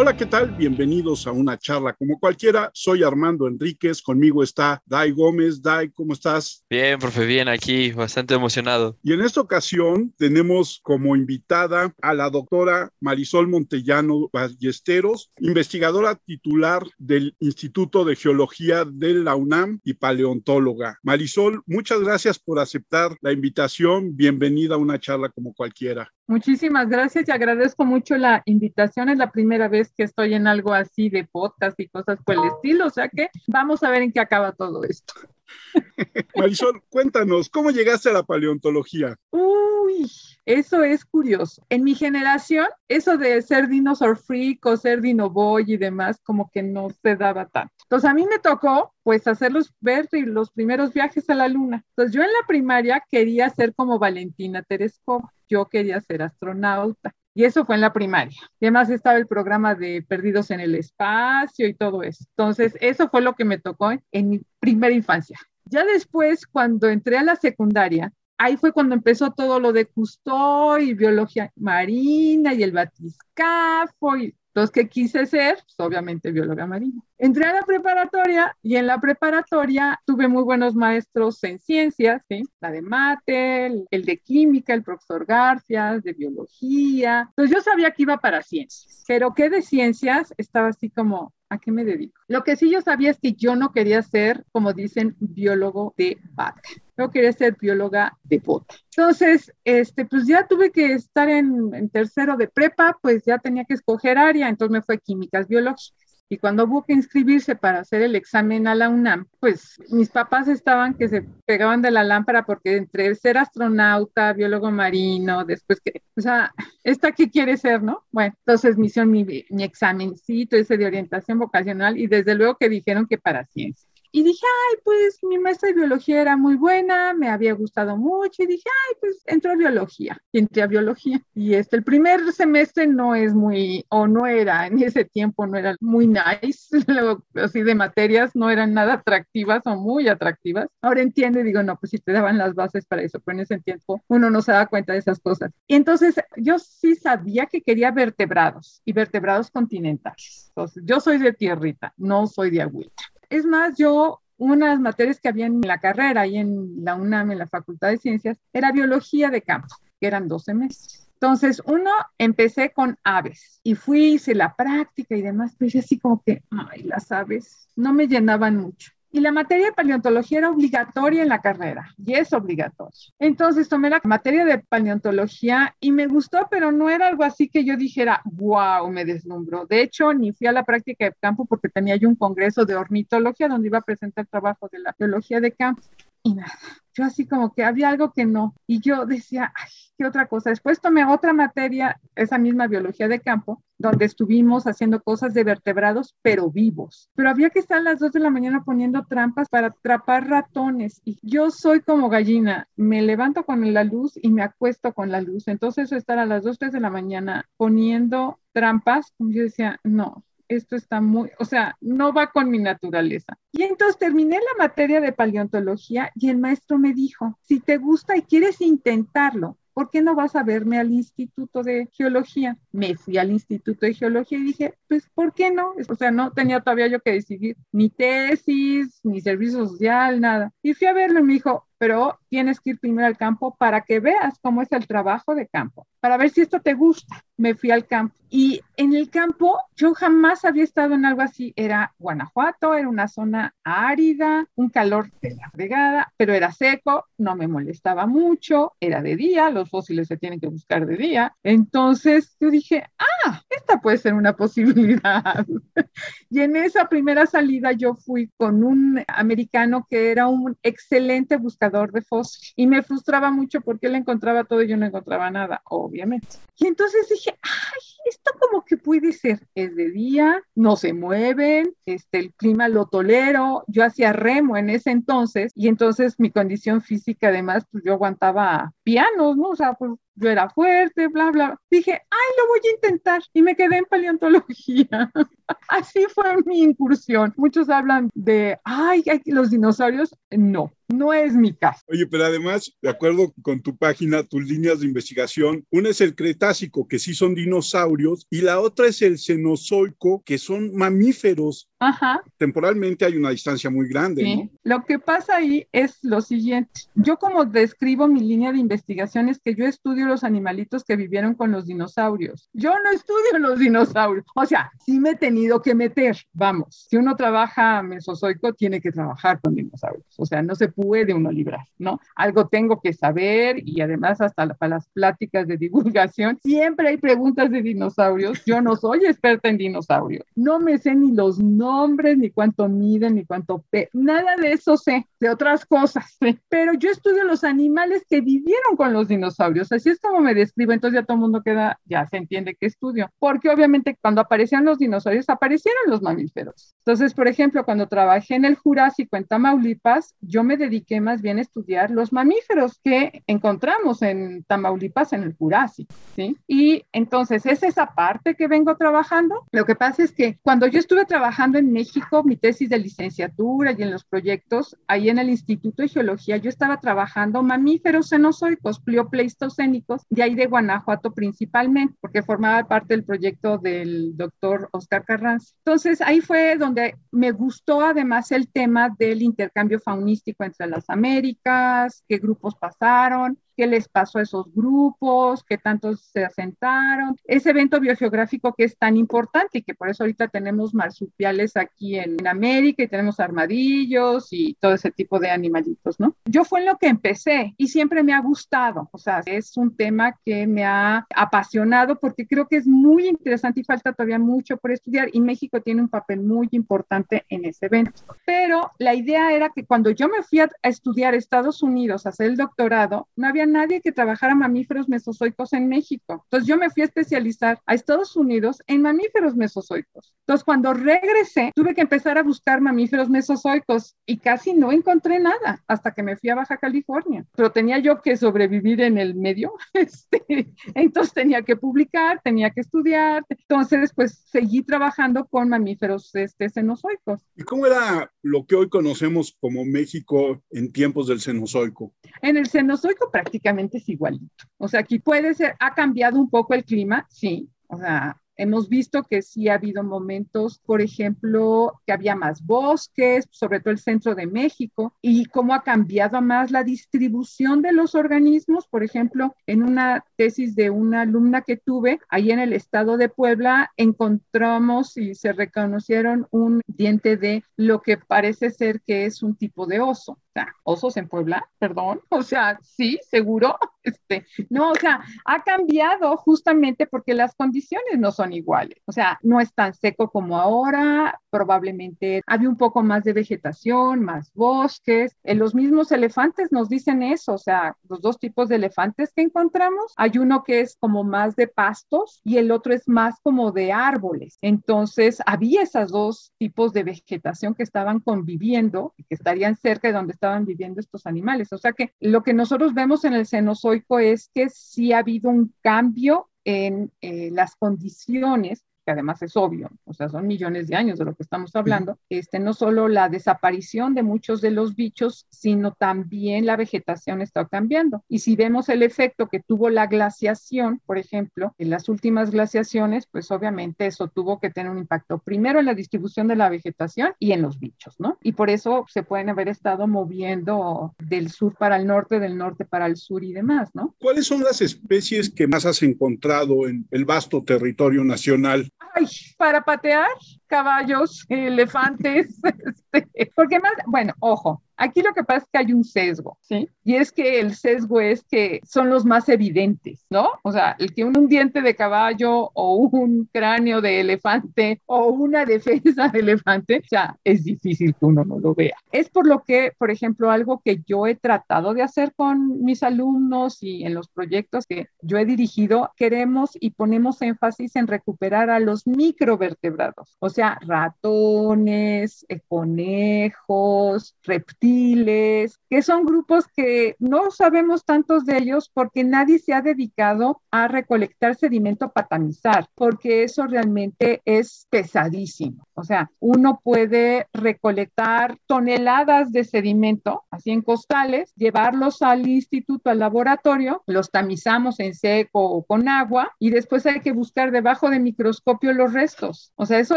Hola, ¿qué tal? Bienvenidos a una charla como cualquiera. Soy Armando Enríquez, conmigo está Dai Gómez. Dai, ¿cómo estás? Bien, profe, bien, aquí, bastante emocionado. Y en esta ocasión tenemos como invitada a la doctora Marisol Montellano Ballesteros, investigadora titular del Instituto de Geología de la UNAM y paleontóloga. Marisol, muchas gracias por aceptar la invitación. Bienvenida a una charla como cualquiera. Muchísimas gracias y agradezco mucho la invitación. Es la primera vez que estoy en algo así de podcast y cosas por el estilo, o sea que vamos a ver en qué acaba todo esto. Marisol, cuéntanos, ¿cómo llegaste a la paleontología? Uy, eso es curioso. En mi generación, eso de ser dinosaur freak o ser dinoboy y demás, como que no se daba tanto. Entonces a mí me tocó pues hacerlos ver los primeros viajes a la luna. Entonces yo en la primaria quería ser como Valentina Tereskova. Yo quería ser astronauta. Y eso fue en la primaria. Y además estaba el programa de Perdidos en el Espacio y todo eso. Entonces, eso fue lo que me tocó en mi primera infancia. Ya después, cuando entré a la secundaria, ahí fue cuando empezó todo lo de Custo y biología marina y el batiscafo y entonces, ¿qué quise ser? Pues, obviamente bióloga marina. Entré a la preparatoria y en la preparatoria tuve muy buenos maestros en ciencias, ¿sí? la de mate, el, de química, el profesor García, de biología. Entonces yo sabía que iba para ciencias, pero ¿qué de ciencias? Estaba así como, ¿a qué me dedico? Lo que sí yo sabía es que yo no quería ser, como dicen, biólogo de vaca. Yo quería ser bióloga de bote. Entonces, este, pues ya tuve que estar en, en tercero de prepa, pues ya tenía que escoger área, entonces me fue químicas biológicas. Y cuando hubo que inscribirse para hacer el examen a la UNAM, pues mis papás estaban que se pegaban de la lámpara porque entre ser astronauta, biólogo marino, después que, o sea, ¿esta qué quiere ser, no? Bueno, entonces me hicieron mi, mi examencito ese de orientación vocacional y desde luego que dijeron que para ciencia. Y dije, ay, pues mi maestra de biología era muy buena, me había gustado mucho y dije, ay, pues entró a biología y entré a biología. Y este, el primer semestre no es muy, o no era, en ese tiempo no era muy nice, así de materias no eran nada atractivas o muy atractivas. Ahora entiendo y digo, no, pues si te daban las bases para eso, pero en ese tiempo uno no se daba cuenta de esas cosas. Y entonces yo sí sabía que quería vertebrados y vertebrados continentales. Entonces, yo soy de tierrita, no soy de agüita. Es más, yo unas materias que había en la carrera y en la UNAM, en la Facultad de Ciencias, era biología de campo, que eran 12 meses. Entonces, uno, empecé con aves y fui, hice la práctica y demás, pero así como que, ay, las aves no me llenaban mucho. Y la materia de paleontología era obligatoria en la carrera, y es obligatoria. Entonces tomé la materia de paleontología y me gustó, pero no era algo así que yo dijera, wow, me deslumbró. De hecho, ni fui a la práctica de campo porque tenía yo un congreso de ornitología donde iba a presentar trabajo de la biología de campo. Y nada, yo así como que había algo que no. Y yo decía, ay, ¿qué otra cosa? Después tomé otra materia, esa misma biología de campo, donde estuvimos haciendo cosas de vertebrados, pero vivos. Pero había que estar a las 2 de la mañana poniendo trampas para atrapar ratones. Y yo soy como gallina, me levanto con la luz y me acuesto con la luz. Entonces, estar a las 2, 3 de la mañana poniendo trampas, yo decía, no, esto está muy, o sea, no va con mi naturaleza. Y entonces terminé la materia de paleontología y el maestro me dijo, si te gusta y quieres intentarlo, ¿por qué no vas a verme al Instituto de Geología? Me fui al Instituto de Geología y dije, pues, ¿por qué no? O sea, no tenía todavía yo que decidir ni tesis, ni servicio social, nada. Y fui a verlo y me dijo, pero tienes que ir primero al campo para que veas cómo es el trabajo de campo, para ver si esto te gusta. Me fui al campo y en el campo yo jamás había estado en algo así. Era Guanajuato, era una zona árida, un calor de la fregada, pero era seco, no me molestaba mucho, era de día, los fósiles se tienen que buscar de día. Entonces yo dije, ah, esta puede ser una posibilidad. y en esa primera salida yo fui con un americano que era un excelente buscador de fósiles y me frustraba mucho porque él encontraba todo y yo no encontraba nada, obviamente. Y entonces dije, ay, esto como que puede ser, es de día, no se mueven, este, el clima lo tolero, yo hacía remo en ese entonces y entonces mi condición física además, pues yo aguantaba pianos, ¿no? O sea, pues yo era fuerte, bla, bla. Dije, ay, lo voy a intentar y me quedé en paleontología. Así fue mi incursión. Muchos hablan de, ay, los dinosaurios. No, no es mi caso. Oye, pero además, de acuerdo con tu página, tus líneas de investigación, una es el Cretácico, que sí son dinosaurios, y la otra es el Cenozoico, que son mamíferos. Ajá. Temporalmente hay una distancia muy grande. Sí. Lo que pasa ahí es lo siguiente. Yo como describo mi línea de investigación es que yo estudio los animalitos que vivieron con los dinosaurios. Yo no estudio los dinosaurios. O sea, sí me he tenido que meter, vamos. Si uno trabaja mesozoico, tiene que trabajar con dinosaurios. O sea, no se puede uno librar, ¿no? Algo tengo que saber y además hasta para las pláticas de divulgación siempre hay preguntas de dinosaurios. Yo no soy experta en dinosaurios. No me sé ni los nombres, ni cuánto miden, ni cuánto pe nada de eso sé, de otras cosas. Pero yo estudio los animales que vivieron con los dinosaurios. Así es como me describo, entonces ya todo el mundo queda, ya se entiende que estudio. Porque obviamente cuando aparecían los dinosaurios, aparecieron los mamíferos. Entonces, por ejemplo, cuando trabajé en el Jurásico en Tamaulipas, yo me dediqué más bien a estudiar los mamíferos que encontramos en Tamaulipas en el Jurásico, ¿sí? Y entonces es esa parte que vengo trabajando. Lo que pasa es que cuando yo estuve trabajando en México, mi tesis de licenciatura y en los proyectos, ahí en el Instituto de Geología, yo estaba trabajando mamíferos cenozoicos, pliopleistocénicos, de ahí de Guanajuato principalmente, porque formaba parte del proyecto del doctor Oscar Carranza. Entonces, ahí fue donde me gustó además el tema del intercambio faunístico entre las Américas, qué grupos pasaron, qué les pasó a esos grupos, qué tantos se asentaron, ese evento biogeográfico que es tan importante y que por eso ahorita tenemos marsupiales aquí en, América y tenemos armadillos y todo ese tipo de animalitos, ¿no? Yo fue en lo que empecé y siempre me ha gustado, o sea, es un tema que me ha apasionado porque creo que es muy interesante y falta todavía mucho por estudiar y México tiene un papel muy importante en ese evento. Pero la idea era que cuando yo me fui a, a estudiar a Estados Unidos, a hacer el doctorado, no había nadie que trabajara mamíferos mesozoicos en México. Entonces yo me fui a especializar a Estados Unidos en mamíferos mesozoicos. Entonces cuando regresé, tuve que empezar a buscar mamíferos mesozoicos y casi no encontré nada hasta que me fui a Baja California. Pero tenía yo que sobrevivir en el medio, este, entonces tenía que publicar, tenía que estudiar. Entonces pues seguí trabajando con mamíferos este, cenozoicos. ¿Y cómo era lo que hoy conocemos como México en tiempos del Cenozoico? En el Cenozoico prácticamente es igualito. O sea, aquí puede ser, ha cambiado un poco el clima, sí. O sea, Hemos visto que sí ha habido momentos, por ejemplo, que había más bosques, sobre todo el centro de México, y cómo ha cambiado más la distribución de los organismos. Por ejemplo, en una tesis de una alumna que tuve, ahí en el estado de Puebla, encontramos y se reconocieron un diente de lo que parece ser que es un tipo de oso osos en Puebla, perdón, o sea, sí, seguro, este, no, o sea, ha cambiado justamente porque las condiciones no son iguales, o sea, no es tan seco como ahora, probablemente había un poco más de vegetación, más bosques, en eh, los mismos elefantes nos dicen eso, o sea, los dos tipos de elefantes que encontramos, hay uno que es como más de pastos y el otro es más como de árboles, entonces había esos dos tipos de vegetación que estaban conviviendo y que estarían cerca de donde estaban viviendo estos animales. O sea que lo que nosotros vemos en el Cenozoico es que sí ha habido un cambio en eh, las condiciones que además es obvio, o sea, son millones de años de lo que estamos hablando, este, no solo la desaparición de muchos de los bichos, sino también la vegetación está cambiando. Y si vemos el efecto que tuvo la glaciación, por ejemplo, en las últimas glaciaciones, pues obviamente eso tuvo que tener un impacto primero en la distribución de la vegetación y en los bichos, ¿no? Y por eso se pueden haber estado moviendo del sur para el norte, del norte para el sur y demás, ¿no? ¿Cuáles son las especies que más has encontrado en el vasto territorio nacional? Ay, para patear caballos, elefantes, este, porque más, bueno, ojo, Aquí lo que pasa es que hay un sesgo, ¿sí? Y es que el sesgo es que son los más evidentes, ¿no? O sea, el que un, diente de caballo o un cráneo de elefante o una defensa de elefante, ya es difícil que uno no lo vea. Es por lo que, por ejemplo, algo que yo he tratado de hacer con mis alumnos y en los proyectos que yo he dirigido, queremos y ponemos énfasis en recuperar a los microvertebrados, o sea, ratones, conejos, reptiles, reptiles, que son grupos que no sabemos tantos de ellos porque nadie se ha dedicado a recolectar sedimento para tamizar, porque eso realmente es pesadísimo. O sea, uno puede recolectar toneladas de sedimento, así en costales, llevarlos al instituto, al laboratorio, los tamizamos en seco o con agua y después hay que buscar debajo de microscopio los restos. O sea, eso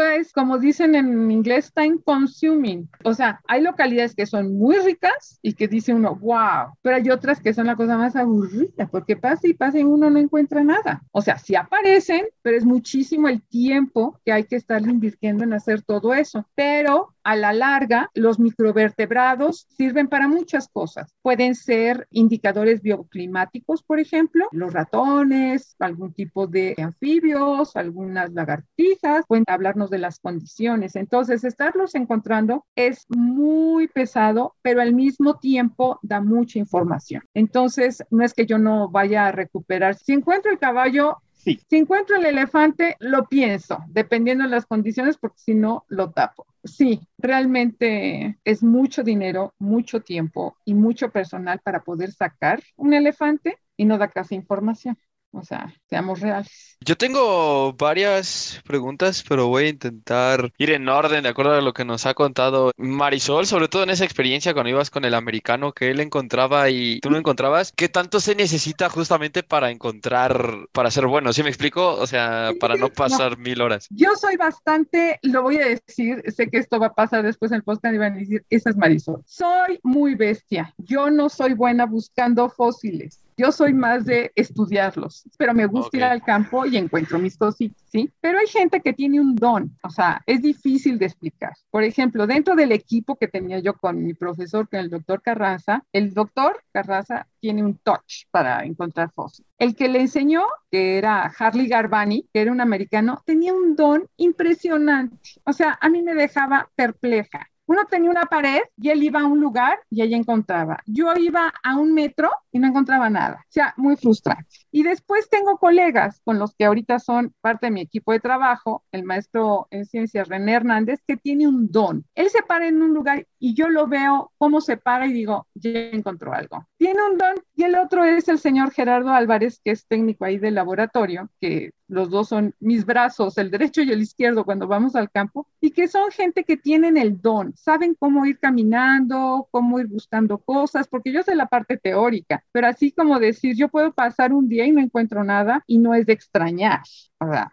es como dicen en inglés, time consuming. O sea, hay localidades que son muy ricas y que dice uno, wow, pero hay otras que son la cosa más aburrida porque pasa y pasa y uno no encuentra nada. O sea, sí aparecen, pero es muchísimo el tiempo que hay que estar invirtiendo en hacer todo eso, pero a la larga los microvertebrados sirven para muchas cosas. Pueden ser indicadores bioclimáticos, por ejemplo, los ratones, algún tipo de anfibios, algunas lagartijas, pueden hablarnos de las condiciones. Entonces, estarlos encontrando es muy pesado, pero al mismo tiempo da mucha información. Entonces, no es que yo no vaya a recuperar. Si encuentro el caballo, Sí. Si encuentro el elefante, lo pienso, dependiendo de las condiciones, porque si no, lo tapo. Sí, realmente es mucho dinero, mucho tiempo y mucho personal para poder sacar un elefante y no da casi información. O sea, seamos reales. Yo tengo varias preguntas, pero voy a intentar ir en orden de acuerdo a lo que nos ha contado Marisol, sobre todo en esa experiencia cuando ibas con el americano que él encontraba y tú no encontrabas. ¿Qué tanto se necesita justamente para encontrar, para ser bueno? ¿Sí me explico? O sea, para no pasar mil horas. Yo soy bastante, lo voy a decir, sé que esto va a pasar después en el podcast y van a decir, esa es Marisol. Soy muy bestia. Yo no soy buena buscando fósiles. Yo soy más de estudiarlos, pero me gusta ir al campo y encuentro mis cositas, ¿sí? Pero hay gente que tiene un don, o sea, es difícil de explicar. Por ejemplo, dentro del equipo que tenía yo con mi profesor, con el doctor Carraza, el doctor Carraza tiene un touch para encontrar fósiles. El que le enseñó, que era Harley Garbani, que era un americano, tenía un don impresionante. O sea, a mí me dejaba perpleja. Uno tenía una pared y él iba a un lugar y allí encontraba. Yo iba a un metro y no encontraba nada. O sea, muy frustrante. Y después tengo colegas con los que ahorita son parte de mi equipo de trabajo, el maestro en ciencias René Hernández, que tiene un don. Él se para en un lugar y yo lo veo cómo se para y digo, ya encontró algo. Tiene un don y el otro es el señor Gerardo Álvarez, que es técnico ahí del laboratorio, que los dos son mis brazos, el derecho y el izquierdo cuando vamos al campo, y que son gente que tienen el don, saben cómo ir caminando, cómo ir buscando cosas, porque yo sé la parte teórica, pero así como decir, yo puedo pasar un día y no encuentro nada y no es de extrañar.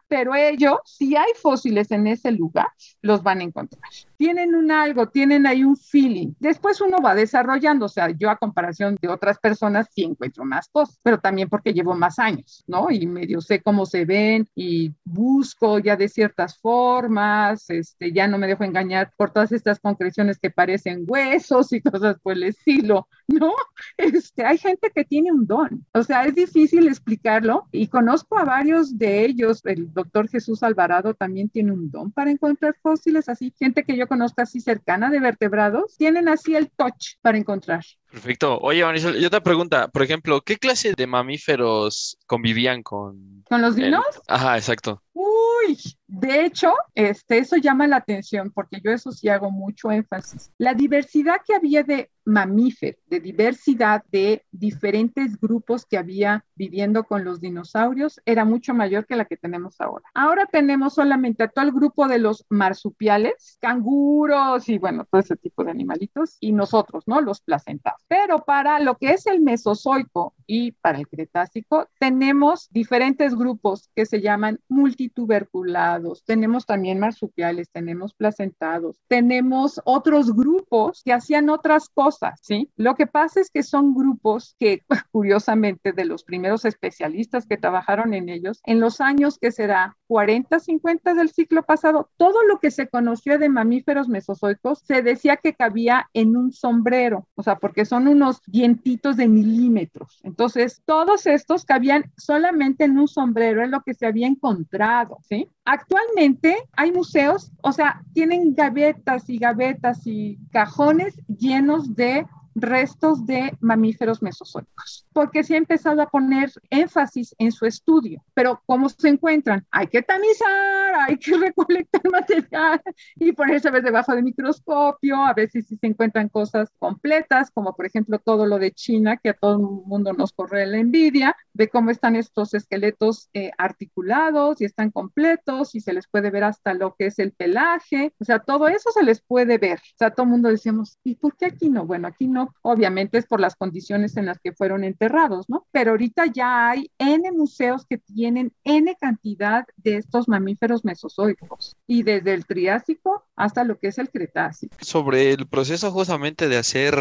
Pero ellos, si hay fósiles en ese lugar, los van a encontrar. Tienen un algo, tienen ahí un feeling. Después uno va desarrollando, o sea, yo a comparación de otras personas sí encuentro más cosas, pero también porque llevo más años, ¿no? Y medio sé cómo se ven y busco ya de ciertas formas, este, ya no me dejo engañar por todas estas concreciones que parecen huesos y cosas por el estilo, ¿no? Este, hay gente que tiene un don, o sea, es difícil explicarlo y conozco a varios de ellos el doctor Jesús Alvarado también tiene un don para encontrar fósiles, así gente que yo conozco así cercana de vertebrados, tienen así el touch para encontrar. Perfecto. Oye, Marisol, yo te pregunta, por ejemplo, ¿qué clase de mamíferos convivían con... ¿Con los dinos? Ajá, exacto. Uy, de hecho, este, eso llama la atención porque yo eso sí hago mucho énfasis. La diversidad que había de mamíferos, de diversidad de diferentes grupos que había viviendo con los dinosaurios era mucho mayor que la que tenemos ahora. Ahora tenemos solamente a todo el grupo de los marsupiales, canguros y bueno, todo ese tipo de animalitos y nosotros, ¿no? Los placentados. Pero para lo que es el Mesozoico y para el Cretácico, tenemos diferentes grupos que se llaman multituberculados. Tenemos también marsupiales, tenemos placentados, tenemos otros grupos que hacían otras cosas, ¿sí? Lo que pasa es que son grupos que, curiosamente, de los primeros especialistas que trabajaron en ellos, en los años que será 40, 50 del ciclo pasado, todo lo que se conoció de mamíferos mesozoicos se decía que cabía en un sombrero, o sea, porque son unos dientitos de milímetros. Entonces, todos estos cabían solamente en un sombrero, es lo que se había encontrado, ¿sí? Actualmente hay museos, o sea, tienen gavetas y gavetas y cajones llenos de restos de mamíferos mesozoicos, porque se ha empezado a poner énfasis en su estudio. Pero ¿cómo se encuentran? Hay que tamizar, hay que recolectar material y ponerse a ver debajo del microscopio, a veces si se encuentran cosas completas, como por ejemplo todo lo de China, que a todo el mundo nos corre la envidia, de cómo están estos esqueletos eh, articulados y están completos y se les puede ver hasta lo que es el pelaje, o sea, todo eso se les puede ver. O sea, todo el mundo decíamos, ¿y por qué aquí no? Bueno, aquí no, obviamente es por las condiciones en las que fueron enterrados, ¿no? Pero ahorita ya hay N museos que tienen N cantidad de estos mamíferos mesozoicos y desde el Triásico hasta lo que es el Cretácico. Sobre el proceso justamente de hacer,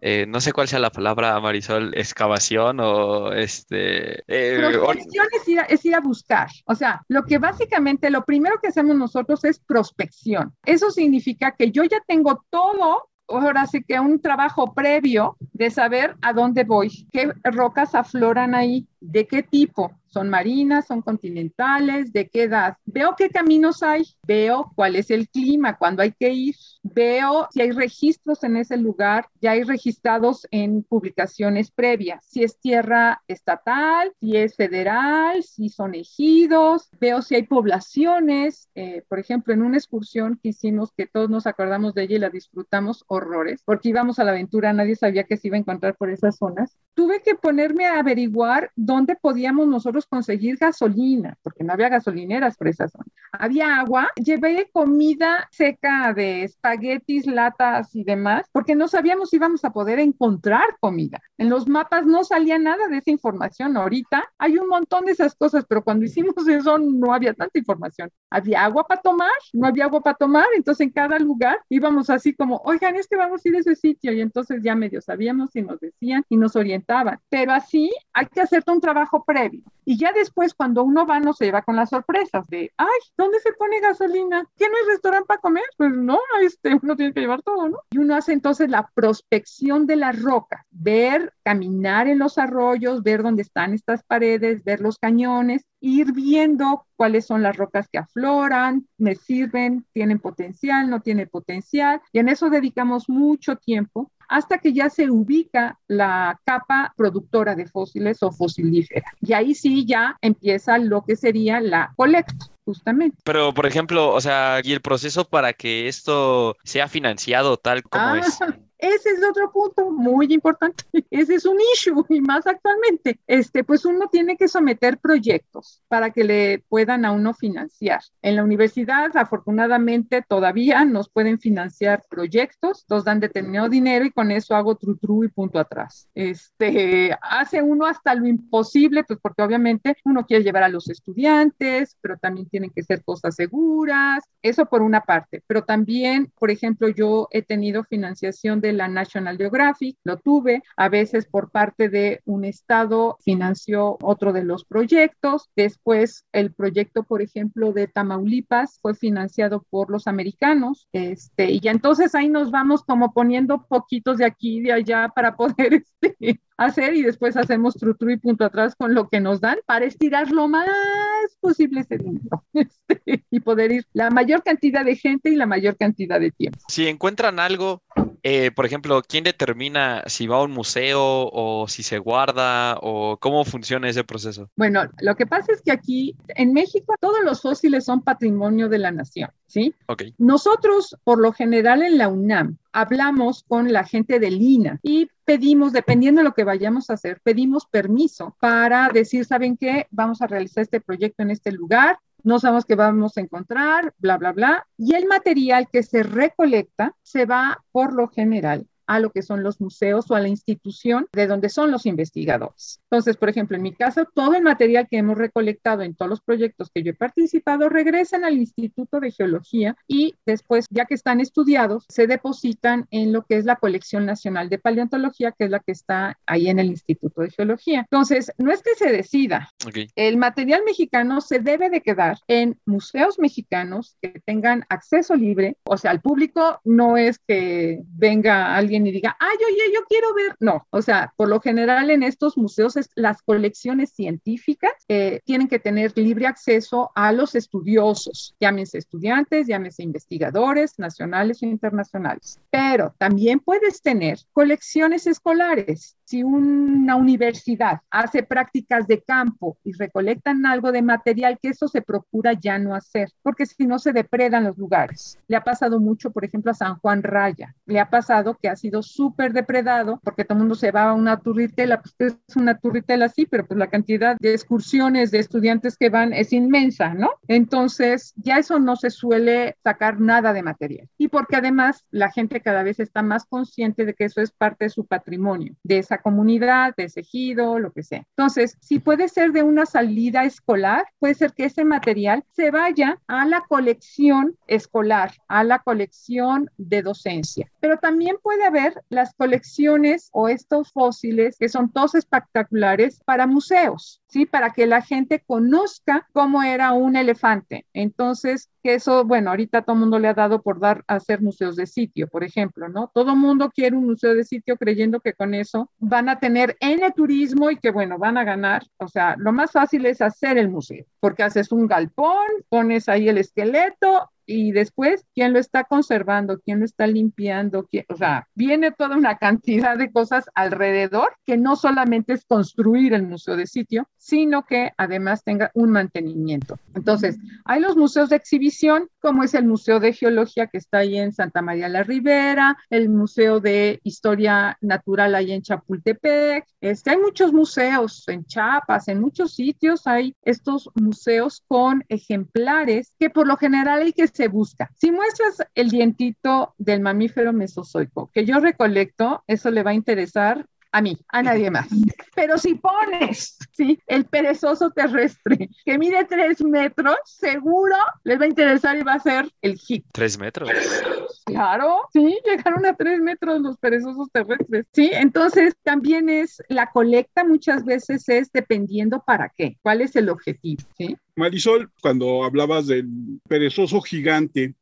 eh, no sé cuál sea la palabra, Marisol, excavación o este... Eh, prospección es ir, a, es ir a buscar. O sea, lo que básicamente, lo primero que hacemos nosotros es prospección. Eso significa que yo ya tengo todo ahora sí que un trabajo previo de saber a dónde voy, qué rocas afloran ahí, de qué tipo, son marinas, son continentales, de qué edad. Veo qué caminos hay, veo cuál es el clima, cuándo hay que ir, veo si hay registros en ese lugar, ya hay registrados en publicaciones previas, si es tierra estatal, si es federal, si son ejidos, veo si hay poblaciones, eh, por ejemplo, en una excursión que hicimos, que todos nos acordamos de ella y la disfrutamos horrores, porque íbamos a la aventura, nadie sabía que se iba a encontrar por esas zonas, tuve que ponerme a averiguar dónde podíamos nosotros conseguir gasolina, porque no había gasolineras por esa zona. Había agua, llevé comida seca de espaguetis, latas y demás, porque no sabíamos si íbamos a poder encontrar comida. En los mapas no salía nada de esa información. Ahorita hay un montón de esas cosas, pero cuando hicimos eso no había tanta información. Había agua para tomar, no había agua para tomar, entonces en cada lugar íbamos así como, oigan, es que vamos a ir a ese sitio y entonces ya medio sabíamos y nos decían y nos orientaban. Pero así hay que hacerte un trabajo previo. Y ya después, cuando uno va, no se va con las sorpresas de, ay, ¿dónde se pone gasolina? ¿Qué no hay restaurante para comer? Pues no, este, uno tiene que llevar todo, ¿no? Y uno hace entonces la prospección de las rocas, ver, caminar en los arroyos, ver dónde están estas paredes, ver los cañones, ir viendo cuáles son las rocas que afloran, me sirven, tienen potencial, no tienen potencial. Y en eso dedicamos mucho tiempo hasta que ya se ubica la capa productora de fósiles o fosilífera. Y ahí sí ya empieza lo que sería la colecta justamente. Pero, por ejemplo, o sea, y el proceso para que esto sea financiado tal como ah, es. Ese es otro punto muy importante. Ese es un issue y más actualmente. Este, pues uno tiene que someter proyectos para que le puedan a uno financiar. En la universidad, afortunadamente, todavía nos pueden financiar proyectos, nos dan determinado dinero y con eso hago tru tru y punto atrás. Este, hace uno hasta lo imposible, pues porque obviamente uno quiere llevar a los estudiantes, pero también tienen que ser cosas seguras. Eso por una parte. Pero también, por ejemplo, yo he tenido financiación de la National Geographic, lo tuve, a veces por parte de un estado financió otro de los proyectos, después el proyecto, por ejemplo, de Tamaulipas fue financiado por los americanos, este, y entonces ahí nos vamos como poniendo poquitos de aquí y de allá para poder este, hacer y después hacemos tru, y punto atrás con lo que nos dan para estirar lo más posible ese dinero este, y poder ir la mayor cantidad de gente y la mayor cantidad de tiempo. Si encuentran algo eh, por ejemplo, ¿quién determina si va a un museo o si se guarda o cómo funciona ese proceso? Bueno, lo que pasa es que aquí en México todos los fósiles son patrimonio de la nación, ¿sí? Ok. Nosotros, por lo general en la UNAM, hablamos con la gente del INA y pedimos, dependiendo de lo que vayamos a hacer, pedimos permiso para decir, ¿saben qué? Vamos a realizar este proyecto en este lugar, no sabemos qué vamos a encontrar, bla, bla, bla. Y el material que se recolecta se va por lo general a lo que son los museos o a la institución de donde son los investigadores. Entonces, por ejemplo, en mi caso, todo el material que hemos recolectado en todos los proyectos que yo he participado regresan al Instituto de Geología y después, ya que están estudiados, se depositan en lo que es la Colección Nacional de Paleontología, que es la que está ahí en el Instituto de Geología. Entonces, no es que se decida. El material mexicano se debe de quedar en museos mexicanos que tengan acceso libre, o sea, al público no es que venga alguien alguien y diga, ay, oye, yo quiero ver. No, o sea, por lo general en estos museos las colecciones científicas eh, tienen que tener libre acceso a los estudiosos, llámense estudiantes, llámense investigadores nacionales o internacionales. Pero también puedes tener colecciones escolares. Si una universidad hace prácticas de campo y recolectan algo de material, que eso se procura ya no hacer, porque si no se depredan los lugares. Le ha pasado mucho, por ejemplo, a San Juan Raya. Le ha pasado que ha sido súper depredado porque todo el mundo se va a una turritela, pues es una turritela sí, pero pues la cantidad de excursiones de estudiantes que van es inmensa, ¿no? Entonces, ya eso no se suele sacar nada de material. Y porque además la gente cada vez está más consciente de que eso es parte de su patrimonio, de esa comunidad, de ese ejido, lo que sea. Entonces, si puede ser de una salida escolar, puede ser que ese material se vaya a la colección escolar, a la colección de docencia. Pero también puede haber las colecciones o estos fósiles que son todos espectaculares para museos. ¿Sí? Para que la gente conozca cómo era un elefante. Entonces, que eso, bueno, ahorita todo el mundo le ha dado por dar a hacer museos de sitio, por ejemplo, ¿no? Todo el mundo quiere un museo de sitio creyendo que con eso van a tener N turismo y que, bueno, van a ganar. O sea, lo más fácil es hacer el museo, porque haces un galpón, pones ahí el esqueleto y después quién lo está conservando, quién lo está limpiando, o sea, viene toda una cantidad de cosas alrededor que no solamente es construir el museo de sitio, sino que además tenga un mantenimiento. Entonces, hay los museos de exhibición, como es el Museo de Geología que está ahí en Santa María la Ribera, el Museo de Historia Natural ahí en Chapultepec, este, hay muchos museos en Chiapas, en muchos sitios hay estos museos con ejemplares que por lo general hay que se busca. Si muestras el dientito del mamífero mesozoico que yo recolecto, eso le va a interesar a mí, a nadie más. Pero si pones, ¿sí? El perezoso terrestre que mide tres metros, seguro les va a interesar y va a ser el hit. ¿Tres metros? Claro, sí, llegaron a tres metros los perezosos terrestres. Sí, entonces también es la colecta muchas veces es dependiendo para qué, cuál es el objetivo, ¿sí? Marisol, cuando hablabas del perezoso gigante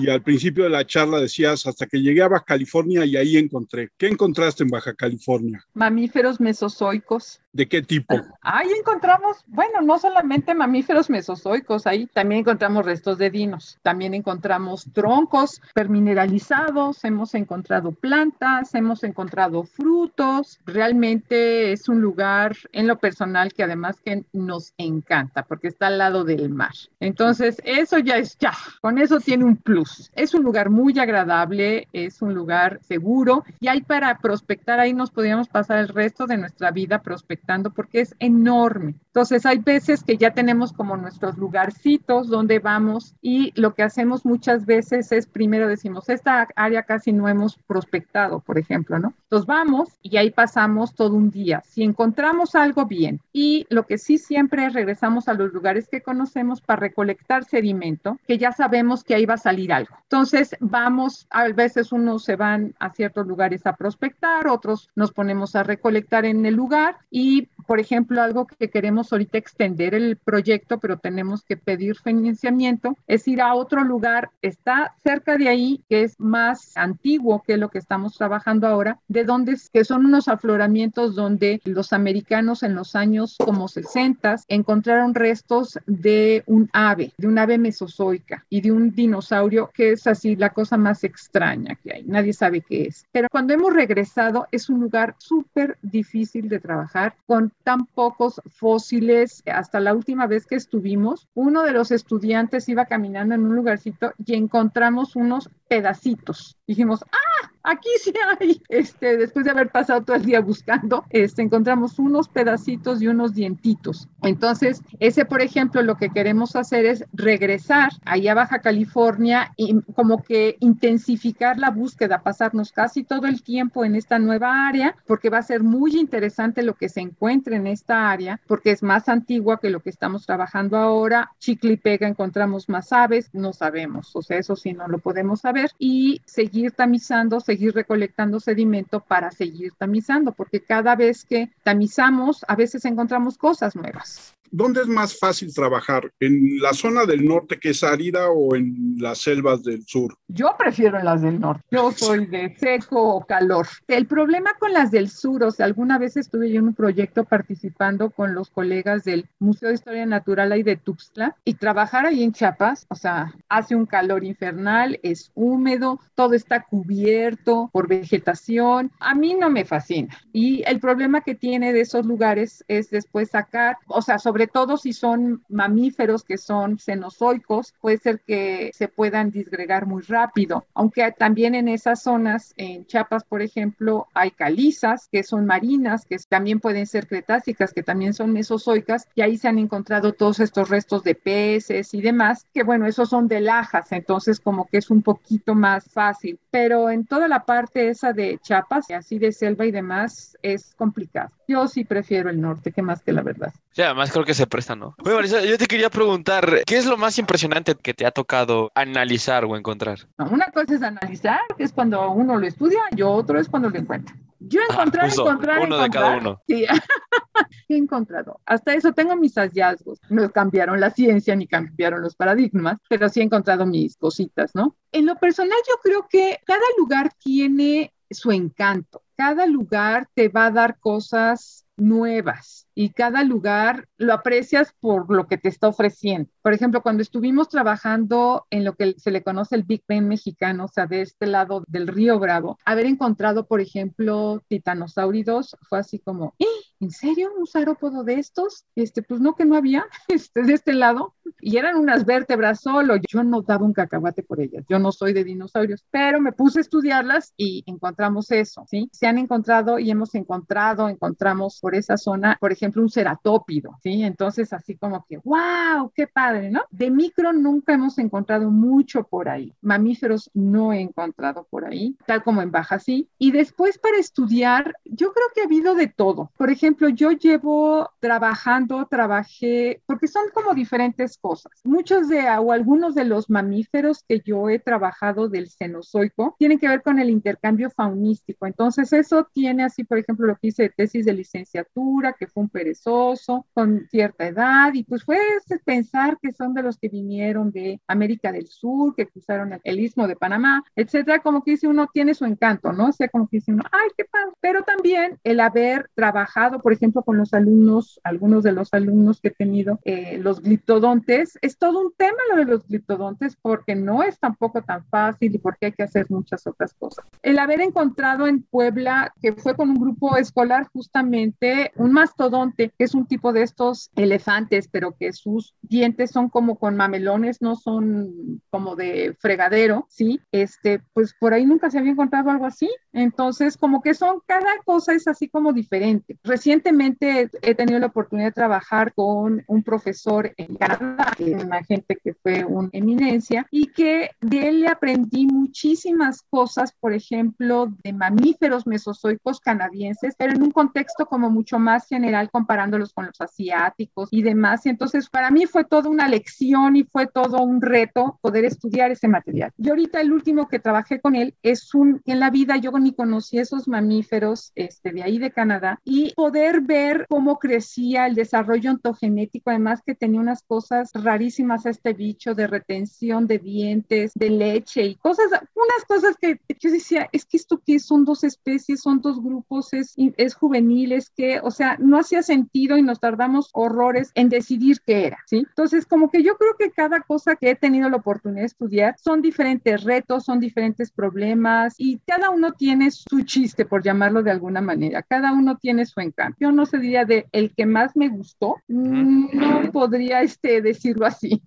y al principio de la charla decías hasta que llegué a Baja California y ahí encontré. ¿Qué encontraste en Baja California? Mamíferos mesozoicos. ¿De qué tipo? Ahí encontramos, bueno, no solamente mamíferos mesozoicos, ahí también encontramos restos de dinos, también encontramos troncos permineralizados, hemos encontrado plantas, hemos encontrado frutos. Realmente es un lugar en lo personal que además que nos encanta porque está al lado del mar. Entonces, eso ya es ya, con eso tiene un plus. Es un lugar muy agradable, es un lugar seguro y hay para prospectar, ahí nos podríamos pasar el resto de nuestra vida prospectando porque es enorme. Entonces hay veces que ya tenemos como nuestros lugarcitos donde vamos y lo que hacemos muchas veces es primero decimos, esta área casi no hemos prospectado, por ejemplo, ¿no? Entonces vamos y ahí pasamos todo un día. Si encontramos algo bien y lo que sí siempre es regresamos a los lugares que conocemos para recolectar sedimento, que ya sabemos que ahí va a salir algo. Entonces vamos, a veces unos se van a ciertos lugares a prospectar, otros nos ponemos a recolectar en el lugar y, por ejemplo, algo que queremos ahorita extender el proyecto, pero tenemos que pedir financiamiento, es ir a otro lugar, está cerca de ahí, que es más antiguo que lo que estamos trabajando ahora, de donde, que son unos afloramientos donde los americanos en los años como 60 encontraron restos de un ave, de un ave mesozoica y de un dinosaurio que es así la cosa más extraña que hay, nadie sabe qué es. Pero cuando hemos regresado es un lugar súper difícil de trabajar con tan pocos fósiles hasta la última vez que estuvimos, uno de los estudiantes iba caminando en un lugarcito y encontramos unos pedacitos. Dijimos, ¡ah! Aquí sí hay. Este, después de haber pasado todo el día buscando, este, encontramos unos pedacitos y unos dientitos. Entonces, ese, por ejemplo, lo que queremos hacer es regresar allá a Baja California y como que intensificar la búsqueda, pasarnos casi todo el tiempo en esta nueva área, porque va a ser muy interesante lo que se encuentre en esta área, porque es más antigua que lo que estamos trabajando ahora. Chicle y pega, encontramos más aves, no sabemos, o sea, eso sí no lo podemos saber, y seguir tamizando, seguir recolectando sedimento para seguir tamizando, porque cada vez que tamizamos, a veces encontramos cosas nuevas. ¿Dónde es más fácil trabajar? ¿En la zona del norte que es árida o en las selvas del sur? Yo prefiero las del norte. Yo soy de seco o calor. El problema con las del sur, o sea, alguna vez estuve yo en un proyecto participando con los colegas del Museo de Historia Natural ahí de Tuxtla y trabajar ahí en Chiapas, o sea, hace un calor infernal, es húmedo, todo está cubierto por vegetación. A mí no me fascina. Y el problema que tiene de esos lugares es después sacar, o sea, sobre todo si son mamíferos que son cenozoicos, puede ser que se puedan disgregar muy rápido, aunque también en esas zonas, en Chiapas, por ejemplo, hay calizas que son marinas, que también pueden ser cretácicas, que también son mesozoicas, y ahí se han encontrado todos estos restos de peces y demás, que bueno, esos son de lajas, entonces como que es un poquito más fácil, pero en toda la parte esa de Chiapas, así de selva y demás, es complicado. Yo sí prefiero el norte, que más que la verdad. Sí, además creo que se presta, ¿no? Oye, Marisa, yo te quería preguntar, ¿qué es lo más impresionante que te ha tocado analizar o encontrar? Una cosa es analizar, que es cuando uno lo estudia, y otro es cuando lo encuentra. Yo Ah, encontrar, justo, encontrar, uno de cada uno. Sí, he encontrado. Hasta eso tengo mis hallazgos. No cambiaron la ciencia ni cambiaron los paradigmas, pero sí he encontrado mis cositas, ¿no? En lo personal, yo creo que cada lugar tiene su encanto. Cada lugar te va a dar cosas nuevas y cada lugar lo aprecias por lo que te está ofreciendo. Por ejemplo, cuando estuvimos trabajando en lo que se le conoce el Big Bang mexicano, o sea, de este lado del río Bravo, haber encontrado, por ejemplo, titanosáuridos fue así como, "¿Eh? ¿En serio un saurópodo de estos? Este, pues no que no había, este, de este lado, y eran unas vértebras solo. Yo no daba un cacahuate por ellas. Yo no soy de dinosaurios, pero me puse a estudiarlas y encontramos eso, ¿sí? Se han encontrado y hemos encontrado, encontramos por esa zona, por ejemplo, un ceratópido, ¿sí? Entonces, así como que, wow, qué padre, ¿no? De micro nunca hemos encontrado mucho por ahí. Mamíferos no he encontrado por ahí, tal como en Baja, sí. Y después para estudiar, yo creo que ha habido de todo. Por ejemplo, yo llevo trabajando, trabajé, porque son como diferentes cosas. Muchos de, o algunos de los mamíferos que yo he trabajado del Cenozoico tienen que ver con el intercambio faunístico. Entonces, eso tiene así, por ejemplo, lo que hice de tesis de licenciatura, que fue un perezoso con cierta edad, y pues fue pensar que son de los que vinieron de América del Sur, que cruzaron el istmo de Panamá, etcétera. Como que dice uno, tiene su encanto, ¿no? O sea, como que dice uno, ay, qué padre. Pero también el haber trabajado, por ejemplo, con los alumnos, algunos de los alumnos que he tenido, eh, los gliptodontes, es todo un tema lo de los gliptodontes porque no es tampoco tan fácil y porque hay que hacer muchas otras cosas. El haber encontrado en Puebla, que fue con un grupo escolar justamente, un mastodonte, que es un tipo de estos elefantes, pero que sus dientes son como con mamelones, no son como de fregadero, ¿sí? Este, pues por ahí nunca se había encontrado algo así. Entonces, como que son, cada cosa es así como diferente. Recientemente he tenido la oportunidad de trabajar con un profesor en Canadá, una gente que fue una eminencia, y que de él le aprendí muchísimas cosas, por ejemplo, de mamíferos mesozoicos canadienses, pero en un contexto como mucho más general comparándolos con los asiáticos y demás. Entonces, para mí fue toda una lección y fue todo un reto poder estudiar ese material. Y ahorita el último que trabajé con él es un, en la vida yo ni conocí esos mamíferos este, de ahí de Canadá y poder ver cómo crecía el desarrollo ontogenético, además que tenía unas cosas rarísimas este bicho de retención de dientes, de leche y cosas, unas cosas que yo decía, es que esto que son dos especies, son dos grupos, es, es juvenil, es que, o sea, no hacía sentido y nos tardamos horrores en decidir qué era, ¿sí? Entonces, como que yo creo que cada cosa que he tenido la oportunidad de estudiar son diferentes retos, son diferentes problemas y cada uno tiene su chiste, por llamarlo de alguna manera, cada uno tiene su encanto. Yo no se diría de el que más me gustó, no podría este, decirlo así.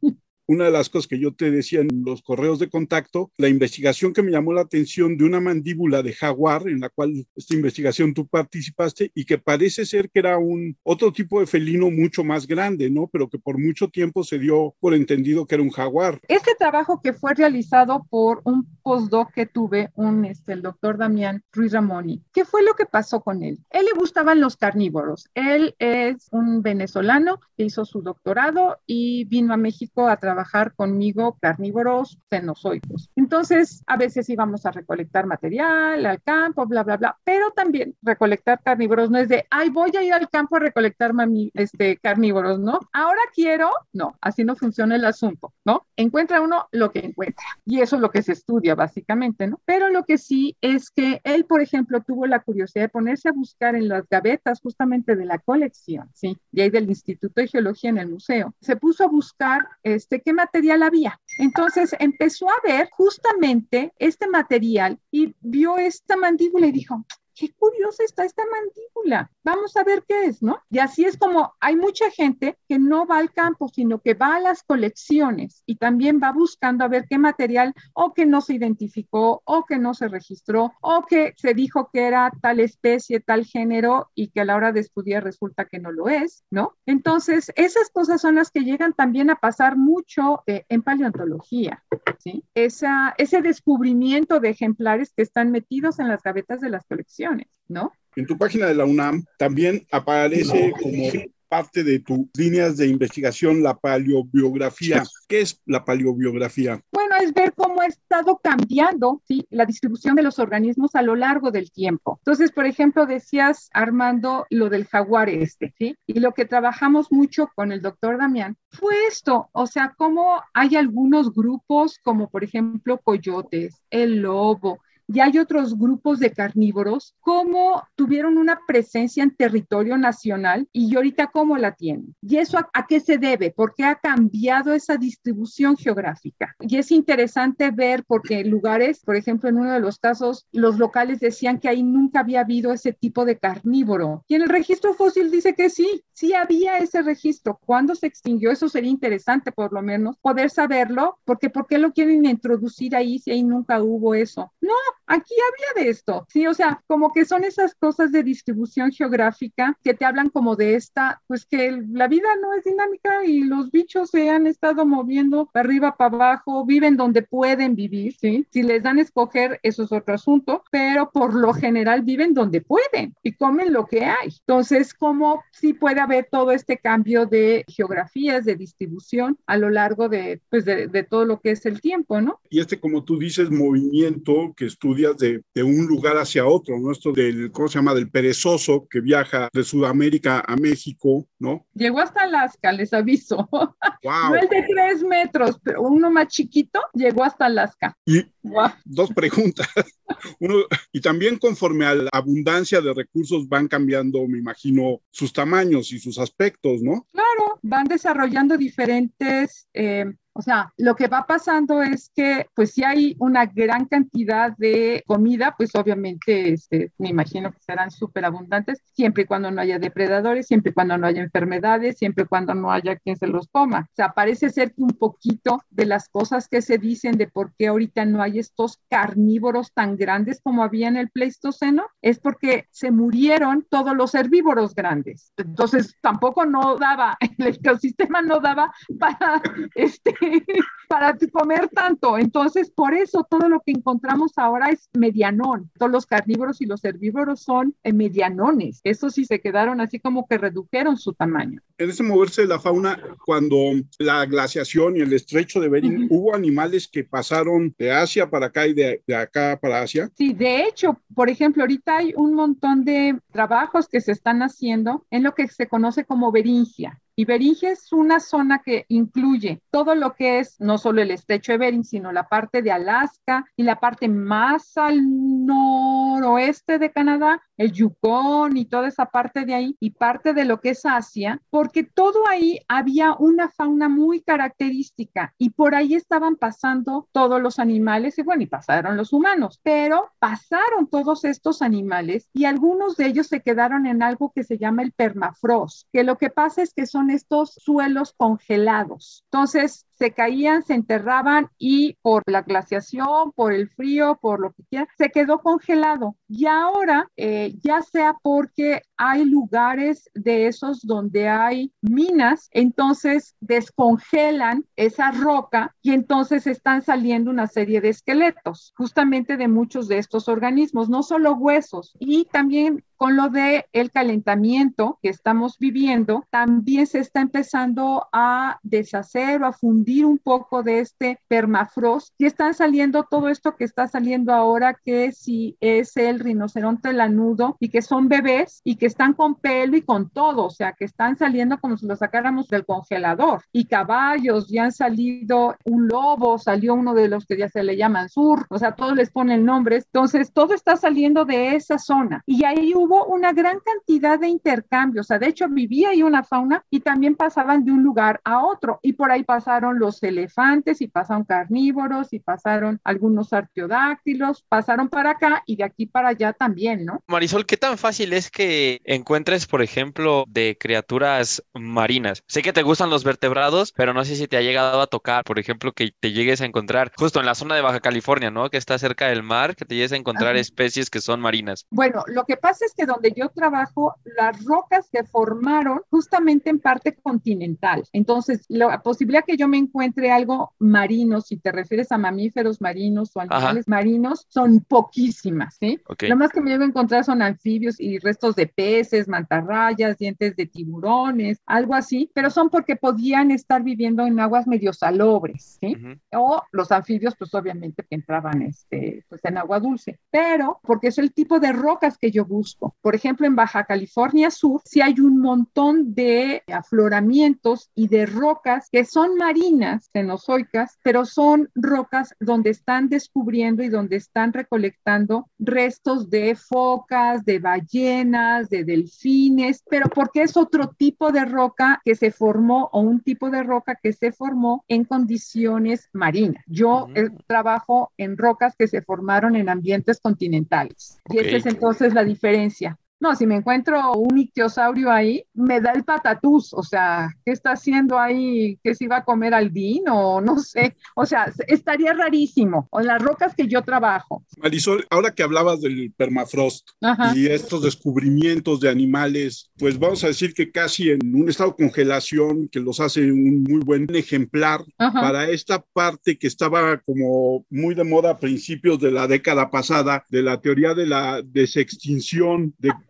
Una de las cosas que yo te decía en los correos de contacto, la investigación que me llamó la atención de una mandíbula de jaguar, en la cual esta investigación tú participaste y que parece ser que era un otro tipo de felino mucho más grande, ¿no? Pero que por mucho tiempo se dio por entendido que era un jaguar. Este trabajo que fue realizado por un postdoc que tuve, un, este, el doctor Damián Ruiz Ramoni, ¿qué fue lo que pasó con él? Él le gustaban los carnívoros. Él es un venezolano que hizo su doctorado y vino a México a trabajar trabajar conmigo carnívoros cenozoicos. Entonces, a veces íbamos a recolectar material al campo, bla, bla, bla, pero también recolectar carnívoros no es de, ay, voy a ir al campo a recolectar mami, este, carnívoros, ¿no? Ahora quiero, no, así no funciona el asunto, ¿no? Encuentra uno lo que encuentra y eso es lo que se estudia básicamente, ¿no? Pero lo que sí es que él, por ejemplo, tuvo la curiosidad de ponerse a buscar en las gavetas justamente de la colección, ¿sí? Y ahí del Instituto de Geología en el museo. Se puso a buscar este, qué material había. Entonces empezó a ver justamente este material y vio esta mandíbula y dijo, qué curiosa está esta mandíbula. Vamos a ver qué es, ¿no? Y así es como hay mucha gente que no va al campo, sino que va a las colecciones y también va buscando a ver qué material o que no se identificó o que no se registró o que se dijo que era tal especie, tal género y que a la hora de estudiar resulta que no lo es, ¿no? Entonces, esas cosas son las que llegan también a pasar mucho eh, en paleontología, ¿sí? Ese descubrimiento de ejemplares que están metidos en las gavetas de las colecciones ¿no? En tu página de la UNAM también aparece como parte de tus líneas de investigación la paleobiografía. ¿Qué es la paleobiografía? Bueno, es ver cómo ha estado cambiando ¿sí? la distribución de los organismos a lo largo del tiempo. Entonces, por ejemplo, decías, Armando, lo del jaguar este, ¿sí? Y lo que trabajamos mucho con el doctor Damián fue esto, o sea, cómo hay algunos grupos, como por ejemplo coyotes, el lobo, y hay otros grupos de carnívoros, cómo tuvieron una presencia en territorio nacional y ahorita cómo la tienen. ¿Y eso a, qué se debe? ¿Por qué ha cambiado esa distribución geográfica? Y es interesante ver porque lugares, por ejemplo, en uno de los casos, los locales decían que ahí nunca había habido ese tipo de carnívoro. Y en el registro fósil dice que sí, sí había ese registro. ¿Cuándo se extinguió? Eso sería interesante por lo menos poder saberlo, porque ¿por qué lo quieren introducir ahí si ahí nunca hubo eso? No, aquí había de esto, sí, o sea, como que son esas cosas de distribución geográfica que te hablan como de esta, pues que la vida no es dinámica y los bichos se han estado moviendo para arriba, para abajo, viven donde pueden vivir, sí, si les dan escoger, eso es otro asunto, pero por lo general viven donde pueden y comen lo que hay. Entonces, como sí puede haber todo este cambio de geografías, de distribución a lo largo de, pues de, de todo lo que es el tiempo, ¿no? Y este, como tú dices, movimiento que estudias de, de, un lugar hacia otro, ¿no? Esto del, ¿cómo se llama? Del perezoso que viaja de Sudamérica a México, ¿no? Llegó hasta Alaska, les aviso. Wow. No el de tres metros, pero uno más chiquito llegó hasta Alaska. Y wow. dos preguntas. Uno, y también conforme a la abundancia de recursos van cambiando, me imagino, sus tamaños y sus aspectos, ¿no? Claro, van desarrollando diferentes eh, o sea, lo que va pasando es que, pues, si hay una gran cantidad de comida, pues obviamente, este, me imagino que serán súper abundantes, siempre y cuando no haya depredadores, siempre y cuando no haya enfermedades, siempre y cuando no haya quien se los coma. O sea, parece ser que un poquito de las cosas que se dicen de por qué ahorita no hay estos carnívoros tan grandes como había en el Pleistoceno, es porque se murieron todos los herbívoros grandes. Entonces, tampoco no daba, el ecosistema no daba para, este, para comer tanto. Entonces, por eso todo lo que encontramos ahora es medianón. Todos los carnívoros y los herbívoros son eh, medianones. Eso sí se quedaron así como que redujeron su tamaño. En ese moverse de la fauna, cuando la glaciación y el estrecho de Bering, uh -huh. ¿hubo animales que pasaron de Asia para acá y de, de acá para Asia? Sí, de hecho, por ejemplo, ahorita hay un montón de trabajos que se están haciendo en lo que se conoce como beringia. Y es una zona que incluye todo lo que es no solo el estrecho de Bering, sino la parte de Alaska y la parte más al noroeste de Canadá, el Yukon y toda esa parte de ahí y parte de lo que es Asia, porque todo ahí había una fauna muy característica y por ahí estaban pasando todos los animales y bueno, y pasaron los humanos, pero pasaron todos estos animales y algunos de ellos se quedaron en algo que se llama el permafrost, que lo que pasa es que son estos suelos congelados. Entonces, se caían, se enterraban y por la glaciación, por el frío, por lo que quiera, se quedó congelado. Y ahora, eh, ya sea porque hay lugares de esos donde hay minas, entonces descongelan esa roca y entonces están saliendo una serie de esqueletos, justamente de muchos de estos organismos, no solo huesos. Y también con lo de el calentamiento que estamos viviendo, también se está empezando a deshacer o a fundir un poco de este permafrost y están saliendo todo esto que está saliendo ahora, que si es el rinoceronte lanudo y que son bebés y que están con pelo y con todo, o sea, que están saliendo como si lo sacáramos del congelador. Y caballos, ya han salido un lobo, salió uno de los que ya se le llaman sur, o sea, todos les ponen nombres, entonces todo está saliendo de esa zona. Y ahí hubo una gran cantidad de intercambios, o sea, de hecho vivía ahí una fauna y también pasaban de un lugar a otro y por ahí pasaron los elefantes y pasaron carnívoros y pasaron algunos arqueodáctilos, pasaron para acá y de aquí para allá también, ¿no? Marisol, ¿qué tan fácil es que encuentres, por ejemplo, de criaturas marinas? Sé que te gustan los vertebrados, pero no sé si te ha llegado a tocar, por ejemplo, que te llegues a encontrar justo en la zona de Baja California, ¿no? Que está cerca del mar, que te llegues a encontrar especies que son marinas. Bueno, lo que pasa es que donde yo trabajo, las rocas se formaron justamente en parte continental. Entonces, la posibilidad que yo me encuentre algo marino, si te refieres a mamíferos marinos o animales marinos, son poquísimas, ¿sí? Lo más que me llego a encontrar son anfibios y restos de peces, mantarrayas, dientes de tiburones, algo así, pero son porque podían estar viviendo en aguas medio salobres, ¿sí? O los anfibios, pues obviamente que entraban este, pues, en agua dulce, pero porque es el tipo de rocas que yo busco. Por ejemplo, en Baja California Sur, sí hay un montón de afloramientos y de rocas que son marinas, cenozoicas, pero son rocas donde están descubriendo y donde están recolectando restos de focas, de ballenas, de delfines, pero porque es otro tipo de roca que se formó o un tipo de roca que se formó en condiciones marinas. Yo eh, trabajo en rocas que se formaron en ambientes continentales. Y esa es entonces la diferencia. No, si me encuentro un ictiosaurio ahí, me da el patatús, o sea, ¿qué está haciendo ahí? ¿Qué se iba a comer al vino? No sé, o sea, estaría rarísimo. O en las rocas que yo trabajo. Marisol, ahora que hablabas del permafrost y estos descubrimientos de animales, pues vamos a decir que casi en un estado de congelación que los hace un muy buen ejemplar para esta parte que estaba como muy de moda a principios de la década pasada de la teoría de la desextinción de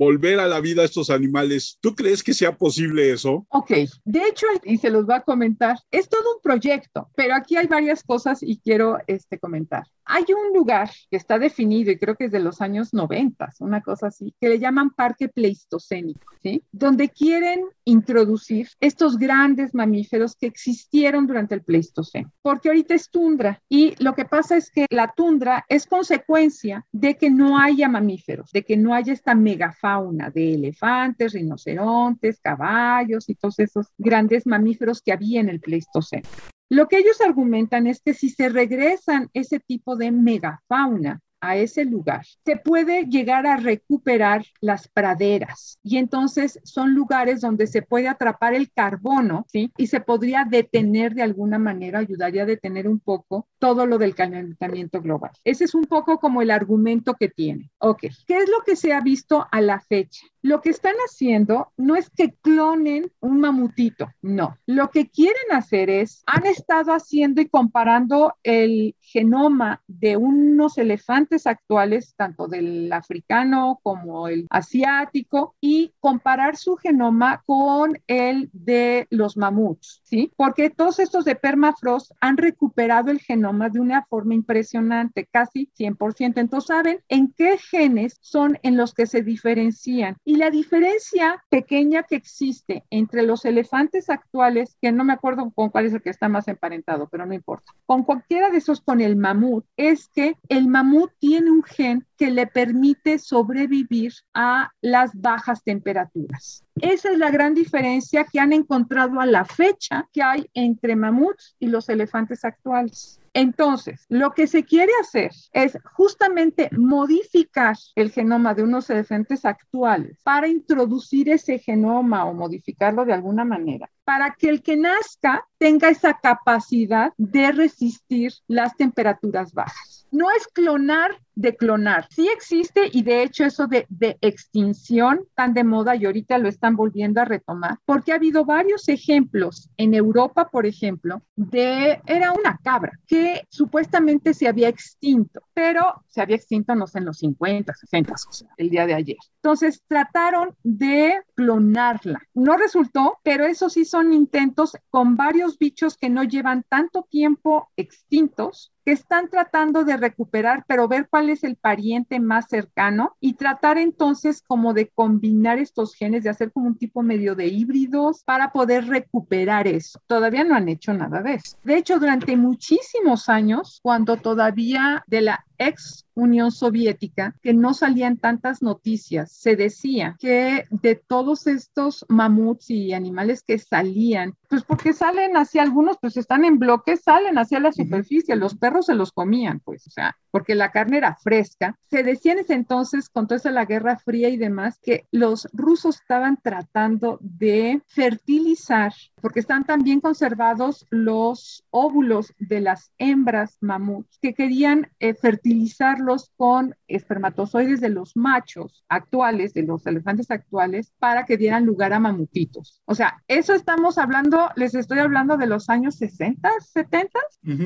volver a la vida a estos animales. ¿Tú crees que sea posible eso? Ok, de hecho, y se los va a comentar, es todo un proyecto, pero aquí hay varias cosas y quiero este, comentar. Hay un lugar que está definido y creo que es de los años 90, una cosa así, que le llaman Parque Pleistocénico, ¿sí? Donde quieren introducir estos grandes mamíferos que existieron durante el Pleistoceno, porque ahorita es tundra y lo que pasa es que la tundra es consecuencia de que no haya mamíferos, de que no haya esta megafauna de elefantes, rinocerontes, caballos y todos esos grandes mamíferos que había en el Pleistoceno. Lo que ellos argumentan es que si se regresan ese tipo de megafauna a ese lugar, se puede llegar a recuperar las praderas y entonces son lugares donde se puede atrapar el carbono. Y se podría detener de alguna manera, ayudaría a detener un poco todo lo del calentamiento global. Ese es un poco como el argumento que tiene. Ok, ¿qué es lo que se ha visto a la fecha? Lo que están haciendo no es que clonen un mamutito, no. Lo que quieren hacer es, han estado haciendo y comparando el genoma de unos elefantes actuales, tanto del africano como el asiático, y comparar su genoma con el de los mamuts, ¿sí? Porque todos estos de permafrost han recuperado el genoma de una forma impresionante, casi 100%. Entonces, saben en qué genes son en los que se diferencian y la diferencia pequeña que existe entre los elefantes actuales, que no me acuerdo con cuál es el que está más emparentado, pero no importa, con cualquiera de esos con el mamut, es que el mamut tiene un gen que le permite sobrevivir a las bajas temperaturas. Esa es la gran diferencia que han encontrado a la fecha que hay entre mamuts y los elefantes actuales. Entonces, lo que se quiere hacer es justamente modificar el genoma de unos elefantes actuales para introducir ese genoma o modificarlo de alguna manera, para que el que nazca tenga esa capacidad de resistir las temperaturas bajas. No es clonar de clonar. Sí existe y de hecho eso de, extinción tan de moda y ahorita lo están volviendo a retomar, porque ha habido varios ejemplos en Europa, por ejemplo, de, era una cabra que supuestamente se había extinto, pero se había extinto, no sé, en los 50, 60, o sea, el día de ayer. Entonces trataron de clonarla. No resultó, pero eso sí son intentos con varios bichos que no llevan tanto tiempo extintos que están tratando de recuperar, pero ver cuál es el pariente más cercano y tratar entonces como de combinar estos genes, de hacer como un tipo medio de híbridos para poder recuperar eso. Todavía no han hecho nada de eso. De hecho, durante muchísimos años, cuando todavía de la ex Unión Soviética, que no salían tantas noticias. Se decía que de todos estos mamuts y animales que salían, pues porque salen hacia algunos, pues están en bloques, salen hacia la superficie, los perros se los comían, pues, o sea, porque la carne era fresca. Se decía en ese entonces, con toda esa la Guerra Fría y demás, que los rusos estaban tratando de fertilizar, porque están tan bien conservados los óvulos de las hembras mamuts, que querían eh, fertilizarlos con espermatozoides de los machos actuales, de los elefantes actuales, para que dieran lugar a mamutitos. O sea, eso estamos hablando, les estoy hablando de los años 60, 70,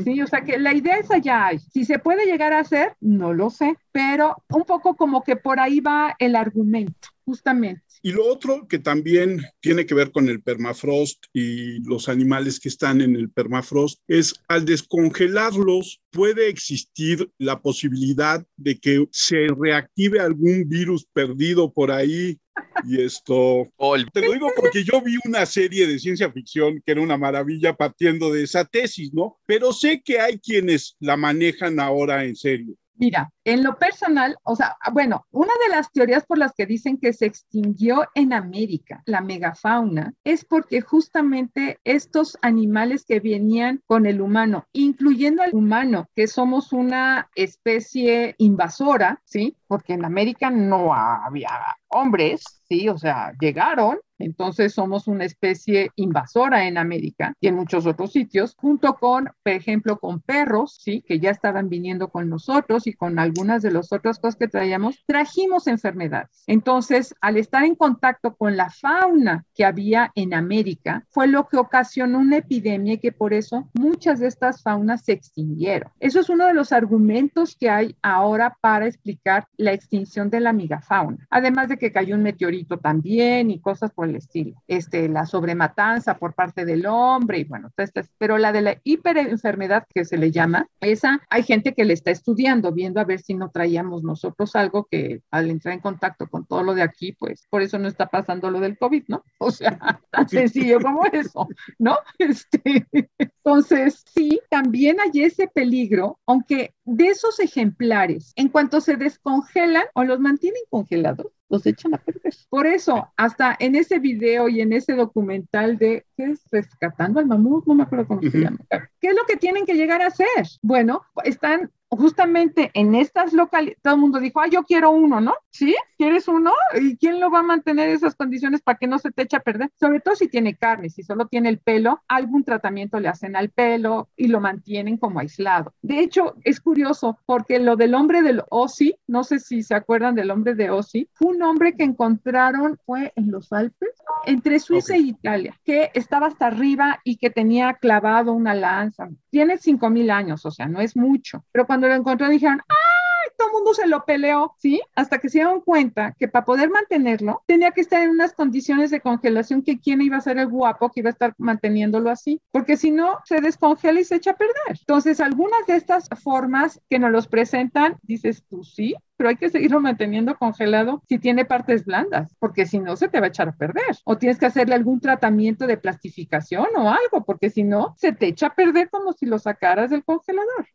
sí, o sea que la idea es allá hay. Si se puede llegar a hacer, no lo sé, pero un poco como que por ahí va el argumento, justamente. Y lo otro que también tiene que ver con el permafrost y los animales que están en el permafrost es al descongelarlos puede existir la posibilidad de que se reactive algún virus perdido por ahí y esto, te lo digo porque yo vi una serie de ciencia ficción que era una maravilla partiendo de esa tesis, ¿no? Pero sé que hay quienes la manejan ahora en serio. Mira, en lo personal, o sea, bueno, una de las teorías por las que dicen que se extinguió en América la megafauna es porque justamente estos animales que venían con el humano, incluyendo al humano, que somos una especie invasora, ¿sí? Porque en América no había hombres, ¿sí? O sea, llegaron entonces somos una especie invasora en América y en muchos otros sitios, junto con, por ejemplo, con perros, sí, que ya estaban viniendo con nosotros y con algunas de las otras cosas que traíamos, trajimos enfermedades. Entonces, al estar en contacto con la fauna que había en América, fue lo que ocasionó una epidemia y que por eso muchas de estas faunas se extinguieron. Eso es uno de los argumentos que hay ahora para explicar la extinción de la megafauna. Además de que cayó un meteorito también y cosas por el estilo. Este, la sobrematanza por parte del hombre y bueno, pero la de la hiperenfermedad que se le llama, esa hay gente que le está estudiando, viendo a ver si no traíamos nosotros algo que al entrar en contacto con todo lo de aquí, pues por eso no está pasando lo del COVID, ¿no? O sea, tan sencillo como eso, ¿no? Este, entonces, sí, también hay ese peligro, aunque de esos ejemplares, en cuanto se descongelan o los mantienen congelados, los echan a perder. Por eso, hasta en ese video y en ese documental de, ¿qué es? Rescatando al mamut, no me acuerdo cómo se llama. ¿Qué es lo que tienen que llegar a hacer? Bueno, están justamente en estas localidades, todo el mundo dijo, ah, yo quiero uno, ¿no? ¿Sí? ¿Quieres uno? ¿Y quién lo va a mantener en esas condiciones para que no se te eche a perder? Sobre todo si tiene carne, si solo tiene el pelo, algún tratamiento le hacen al pelo y lo mantienen como aislado. De hecho, es curioso porque lo del hombre del Ossi, no sé si se acuerdan del hombre de Ossi, fue un hombre que encontraron, fue en los Alpes, entre Suiza e Italia, que estaba hasta arriba y que tenía clavado una lanza. Tiene 5.000 años, o sea, no es mucho, pero cuando lo encontró dijeron, ¡ay! Todo el mundo se lo peleó, ¿sí? Hasta que se dieron cuenta que para poder mantenerlo tenía que estar en unas condiciones de congelación que quién iba a ser el guapo que iba a estar manteniéndolo así, porque si no, se descongela y se echa a perder. Entonces, algunas de estas formas que nos los presentan, dices tú, sí, pero hay que seguirlo manteniendo congelado si tiene partes blandas, porque si no se te va a echar a perder. O tienes que hacerle algún tratamiento de plastificación o algo, porque si no, se te echa a perder como si lo sacaras del congelador.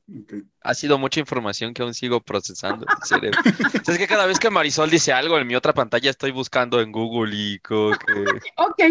Ha sido mucha información que aún sigo procesando en cerebro. es que cada vez que Marisol dice algo en mi otra pantalla estoy buscando en Google y... Que... ok,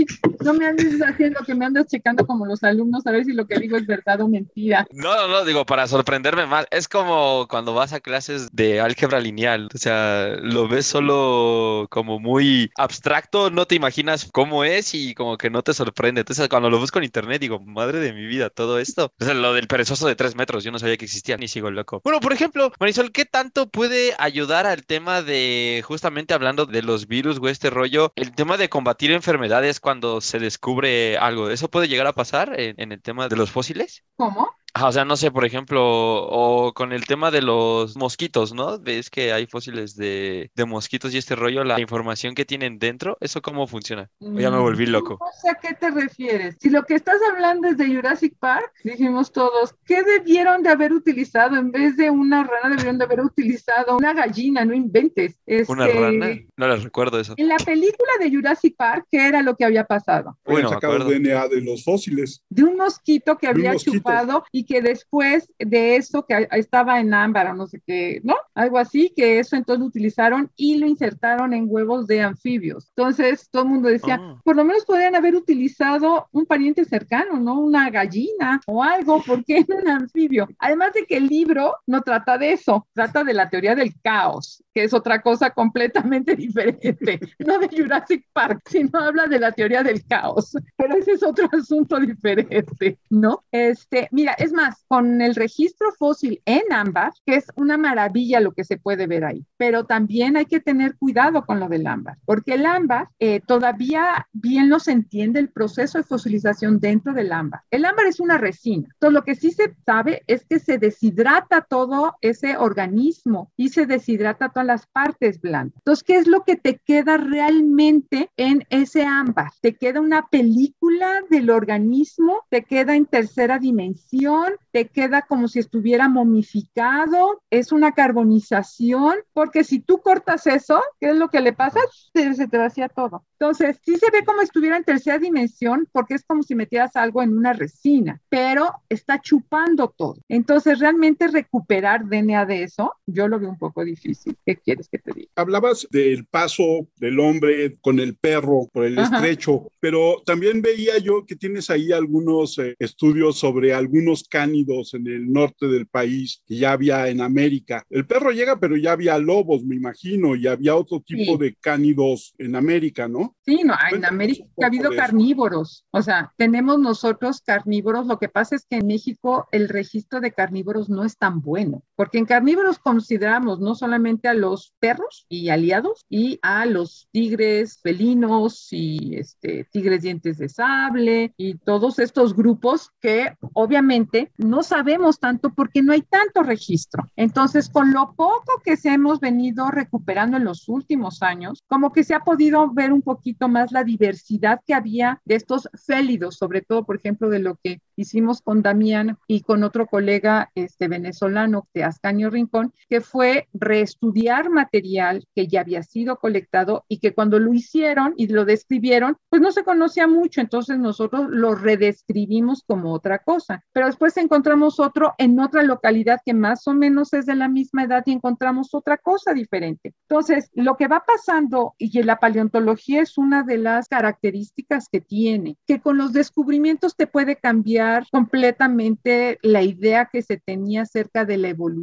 no me andes haciendo que me andes checando como los alumnos a ver si lo que digo es verdad o mentira. No, no, no, digo, para sorprenderme más. Es como cuando vas a clases de álgebra lineal genial. O sea, lo ves solo como muy abstracto, no te imaginas cómo es y como que no te sorprende. Entonces, cuando lo busco en internet, digo, madre de mi vida, todo esto. O sea, lo del perezoso de tres metros, yo no sabía que existía, ni sigo loco. Bueno, por ejemplo, Marisol, ¿qué tanto puede ayudar al tema de, justamente hablando de los virus o este rollo, el tema de combatir enfermedades cuando se descubre algo? ¿Eso puede llegar a pasar en, en el tema de los fósiles? ¿Cómo? O sea, no sé, por ejemplo, o con el tema de los mosquitos, ¿no? Ves que hay fósiles de, de mosquitos y este rollo, la información que tienen dentro, ¿eso cómo funciona? O ya me volví Mm, loco. No sé a qué te refieres. Si lo que estás hablando es de Jurassic Park, dijimos todos, ¿qué debieron de haber utilizado? En vez de una rana, debieron de haber utilizado una gallina, no inventes. ¿Una Este, rana? No les recuerdo eso. En la película de Jurassic Park, ¿qué era lo que había pasado? Uy, Habían no me sacado. DNA de los fósiles. De un mosquito que había mosquito. chupado y que después de eso, que estaba en ámbar o no sé qué, ¿no? Algo así, que eso entonces lo utilizaron y lo insertaron en huevos de anfibios. Entonces todo el mundo decía, Ah. por lo menos podrían haber utilizado un pariente cercano, ¿no? Una gallina o algo, porque en un anfibio. Además de que el libro no trata de eso, trata de la teoría del caos, que es otra cosa completamente diferente, no de Jurassic Park, sino habla de la teoría del caos, pero ese es otro asunto diferente, ¿no? Este, mira, es más, con el registro fósil en ámbar, que es una maravilla lo que se puede ver ahí, pero también hay que tener cuidado con lo del ámbar, porque el ámbar eh, todavía bien no se entiende el proceso de fosilización dentro del ámbar. El ámbar es una resina, entonces lo que sí se sabe es que se deshidrata todo ese organismo y se deshidrata todas las partes blandas. Entonces, ¿qué es lo que te queda realmente en ese ámbar? Te queda una película del organismo, te queda en tercera dimensión, te queda como si estuviera momificado, es una carbonización, porque si tú cortas eso, ¿qué es lo que le pasa? Se, se te vacía todo. Entonces, sí se ve como estuviera en tercera dimensión, porque es como si metieras algo en una resina, pero está chupando todo. Entonces, realmente recuperar DNA de eso, yo lo veo un poco difícil. ¿Qué quieres que te diga? Hablabas del paso del hombre con el perro por el Ajá. estrecho, pero también veía yo que tienes ahí algunos eh, estudios sobre algunos cánidos en el norte del país que ya había en América. El perro llega, pero ya había lobos, me imagino, y había otro tipo Sí. de cánidos en América, ¿no? Sí, no, en América ha habido carnívoros, o sea, tenemos nosotros carnívoros, lo que pasa es que en México el registro de carnívoros no es tan bueno, porque en carnívoros consideramos no solamente a los perros y aliados y a los tigres felinos y este, tigres dientes de sable y todos estos grupos que obviamente no sabemos tanto porque no hay tanto registro. Entonces, con lo poco que se hemos venido recuperando en los últimos años, como que se ha podido ver un poquito más la diversidad que había de estos félidos, sobre todo, por ejemplo, de lo que hicimos con Damián y con otro colega este, venezolano de Ascanio Rincón, que fue reestudiar material que ya había sido colectado y que cuando lo hicieron y lo describieron, pues no se conocía mucho, entonces nosotros lo redescribimos como otra cosa, pero después encontramos otro en otra localidad que más o menos es de la misma edad y encontramos otra cosa diferente. Entonces, lo que va pasando y la paleontología es una de las características que tiene, que con los descubrimientos te puede cambiar completamente la idea que se tenía acerca de la evolución,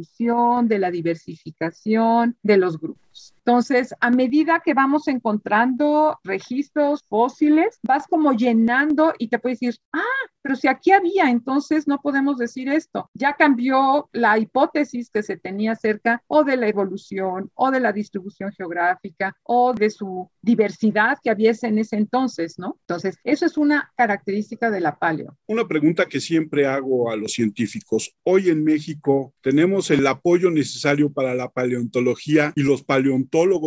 de la diversificación de los grupos. Entonces, a medida que vamos encontrando registros fósiles, vas como llenando y te puedes decir, ah, pero si aquí había, entonces no podemos decir esto. Ya cambió la hipótesis que se tenía acerca o de la evolución o de la distribución geográfica o de su diversidad que había en ese entonces, ¿no? Entonces, eso es una característica de la paleo. Una pregunta que siempre hago a los científicos. Hoy en México tenemos el apoyo necesario para la paleontología y los paleontólogos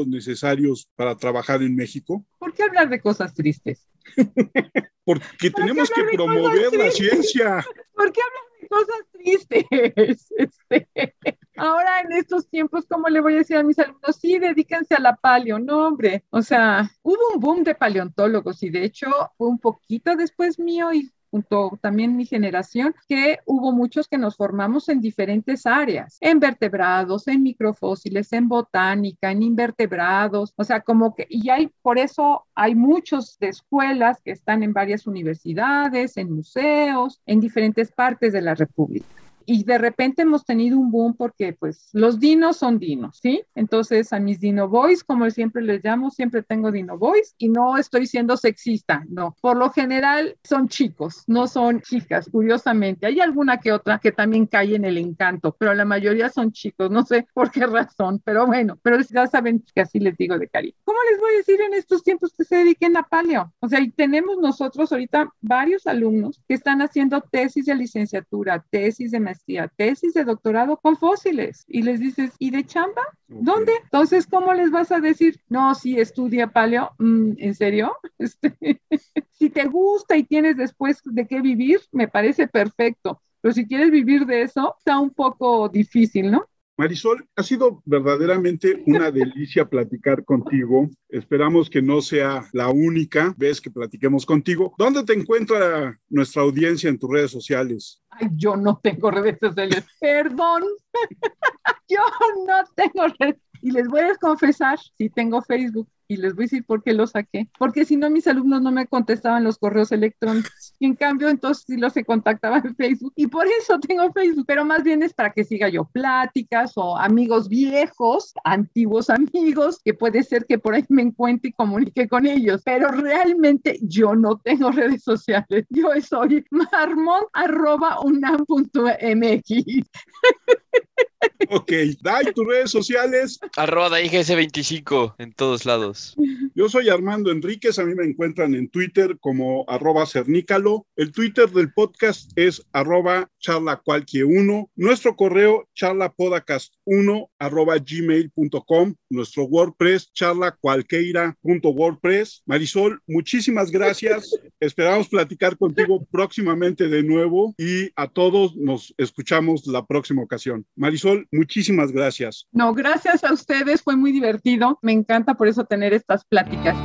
necesarios para trabajar en México. ¿Por qué hablar de cosas tristes? Porque tenemos que hablar promover la ciencia. ¿Por qué hablan de cosas tristes? Este, ahora en estos tiempos, ¿cómo le voy a decir a mis alumnos? Sí, dedíquense a la paleo, no, hombre. O sea, hubo un boom de paleontólogos y de hecho un poquito después mío y junto también mi generación, que hubo muchos que nos formamos en diferentes áreas, en vertebrados, en microfósiles, en botánica, en invertebrados, o sea, como que, y hay, por eso hay muchos de escuelas que están en varias universidades, en museos, en diferentes partes de la República. Y de repente hemos tenido un boom porque pues los dinos son dinos, ¿sí? Entonces a mis dino boys, como siempre les llamo, siempre tengo dino boys y no estoy siendo sexista, no. Por lo general son chicos, no son chicas, curiosamente. Hay alguna que otra que también cae en el encanto, pero la mayoría son chicos, no sé por qué razón, pero bueno, pero ya saben que así les digo de cariño. ¿Cómo les voy a decir en estos tiempos que se dediquen a paleo? O sea, tenemos nosotros ahorita varios alumnos que están haciendo tesis de licenciatura, tesis de maestría, tesis de doctorado con fósiles y les dices, ¿y de chamba? ¿Dónde? Entonces, ¿cómo les vas a decir? No, si estudia paleo, mm, ¿en serio? Este, si te gusta y tienes después de qué vivir, me parece perfecto. Pero si quieres vivir de eso, está un poco difícil, ¿no? Marisol, ha sido verdaderamente una delicia platicar contigo. Esperamos que no sea la única vez que platiquemos contigo. ¿Dónde te encuentra nuestra audiencia en tus redes sociales? Ay, yo no tengo redes sociales. Perdón. yo no tengo redes. Y les voy a confesar, si tengo Facebook, y les voy a decir por qué lo saqué. Porque si no, mis alumnos no me contestaban los correos electrónicos. Y en cambio, entonces sí los se contactaba en Facebook. Y por eso tengo Facebook. Pero más bien es para que siga yo pláticas o amigos viejos, antiguos amigos, que puede ser que por ahí me encuentre y comunique con ellos. Pero realmente yo no tengo redes sociales. Yo soy marmon.unam.mx. Ok, Dai, tus redes sociales. Arroba DaiGS25 en todos lados. Yo soy Armando Enríquez, a mí me encuentran en Twitter como arroba cernícalo. El Twitter del podcast es arroba charlacualquie1. Nuestro correo charlapodcast1 arroba gmail.com. Nuestro WordPress charlacualqueira.wordpress. Marisol, muchísimas gracias. Esperamos platicar contigo próximamente de nuevo y a todos nos escuchamos la próxima ocasión. Marisol, muchísimas gracias. No, gracias a ustedes, fue muy divertido. Me encanta por eso tener estas pláticas.